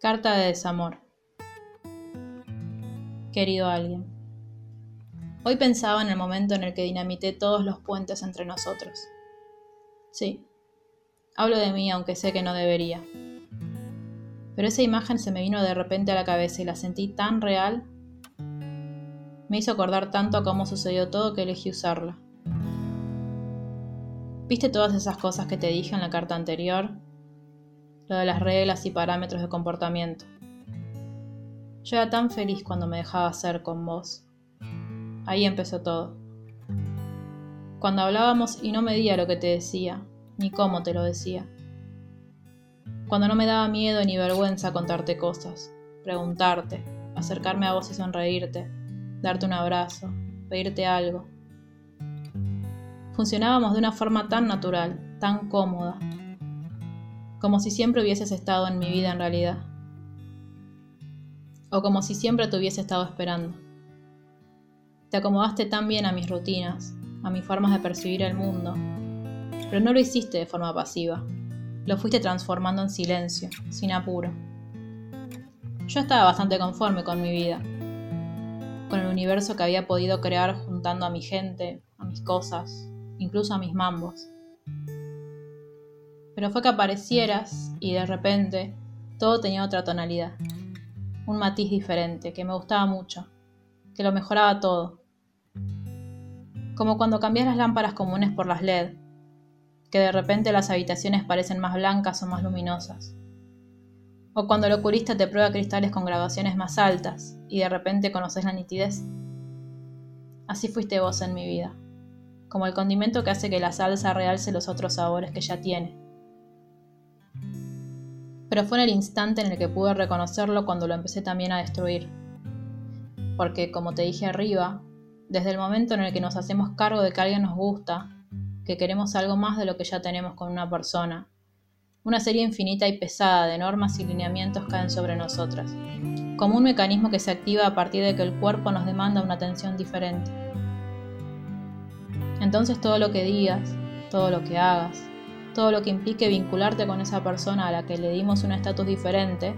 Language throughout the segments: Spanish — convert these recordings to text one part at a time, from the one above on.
Carta de desamor. Querido alguien, hoy pensaba en el momento en el que dinamité todos los puentes entre nosotros. Sí, hablo de mí aunque sé que no debería. Pero esa imagen se me vino de repente a la cabeza y la sentí tan real. Me hizo acordar tanto a cómo sucedió todo que elegí usarla. ¿Viste todas esas cosas que te dije en la carta anterior? Lo de las reglas y parámetros de comportamiento. Yo era tan feliz cuando me dejaba ser con vos. Ahí empezó todo. Cuando hablábamos y no medía lo que te decía, ni cómo te lo decía. Cuando no me daba miedo ni vergüenza contarte cosas, preguntarte, acercarme a vos y sonreírte, darte un abrazo, pedirte algo. Funcionábamos de una forma tan natural, tan cómoda, como si siempre hubieses estado en mi vida en realidad. O como si siempre te hubiese estado esperando. Te acomodaste tan bien a mis rutinas, a mis formas de percibir el mundo, pero no lo hiciste de forma pasiva. Lo fuiste transformando en silencio, sin apuro. Yo estaba bastante conforme con mi vida, con el universo que había podido crear juntando a mi gente, a mis cosas, incluso a mis mambos pero fue que aparecieras y de repente todo tenía otra tonalidad, un matiz diferente que me gustaba mucho, que lo mejoraba todo. Como cuando cambias las lámparas comunes por las LED, que de repente las habitaciones parecen más blancas o más luminosas. O cuando el oculista te prueba cristales con graduaciones más altas y de repente conoces la nitidez. Así fuiste vos en mi vida, como el condimento que hace que la salsa realce los otros sabores que ya tiene pero fue en el instante en el que pude reconocerlo cuando lo empecé también a destruir. Porque, como te dije arriba, desde el momento en el que nos hacemos cargo de que alguien nos gusta, que queremos algo más de lo que ya tenemos con una persona, una serie infinita y pesada de normas y lineamientos caen sobre nosotras, como un mecanismo que se activa a partir de que el cuerpo nos demanda una atención diferente. Entonces todo lo que digas, todo lo que hagas, todo lo que implique vincularte con esa persona a la que le dimos un estatus diferente,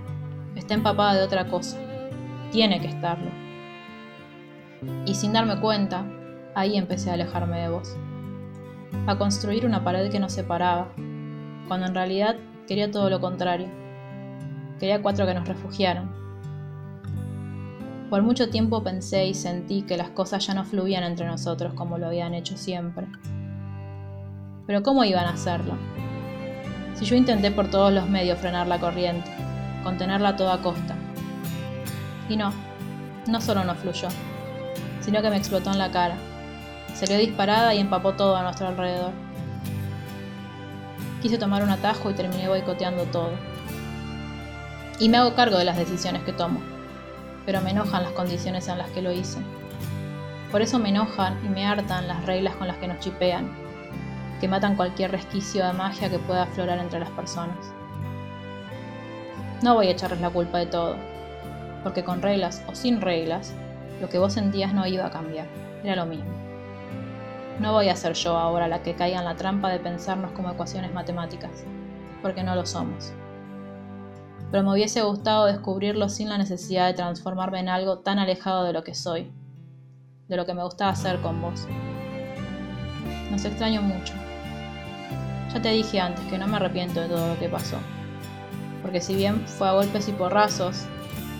está empapada de otra cosa. Tiene que estarlo. Y sin darme cuenta, ahí empecé a alejarme de vos. A construir una pared que nos separaba, cuando en realidad quería todo lo contrario. Quería cuatro que nos refugiaran. Por mucho tiempo pensé y sentí que las cosas ya no fluían entre nosotros como lo habían hecho siempre. Pero ¿cómo iban a hacerlo? Si yo intenté por todos los medios frenar la corriente, contenerla a toda costa. Y no, no solo no fluyó, sino que me explotó en la cara. Quedó disparada y empapó todo a nuestro alrededor. Quise tomar un atajo y terminé boicoteando todo. Y me hago cargo de las decisiones que tomo, pero me enojan las condiciones en las que lo hice. Por eso me enojan y me hartan las reglas con las que nos chipean, que matan cualquier resquicio de magia que pueda aflorar entre las personas. No voy a echarles la culpa de todo, porque con reglas o sin reglas, lo que vos sentías no iba a cambiar, era lo mismo. No voy a ser yo ahora la que caiga en la trampa de pensarnos como ecuaciones matemáticas, porque no lo somos. Pero me hubiese gustado descubrirlo sin la necesidad de transformarme en algo tan alejado de lo que soy, de lo que me gustaba hacer con vos. Nos extraño mucho. Ya te dije antes que no me arrepiento de todo lo que pasó, porque si bien fue a golpes y porrazos,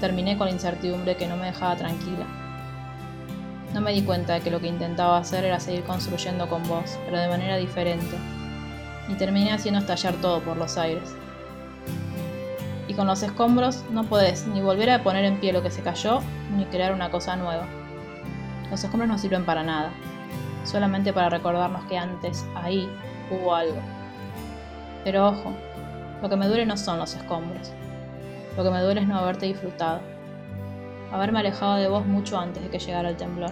terminé con la incertidumbre que no me dejaba tranquila. No me di cuenta de que lo que intentaba hacer era seguir construyendo con vos, pero de manera diferente, y terminé haciendo estallar todo por los aires. Y con los escombros no podés ni volver a poner en pie lo que se cayó, ni crear una cosa nueva. Los escombros no sirven para nada, solamente para recordarnos que antes, ahí, hubo algo. Pero ojo, lo que me duele no son los escombros. Lo que me duele es no haberte disfrutado. Haberme alejado de vos mucho antes de que llegara el temblor.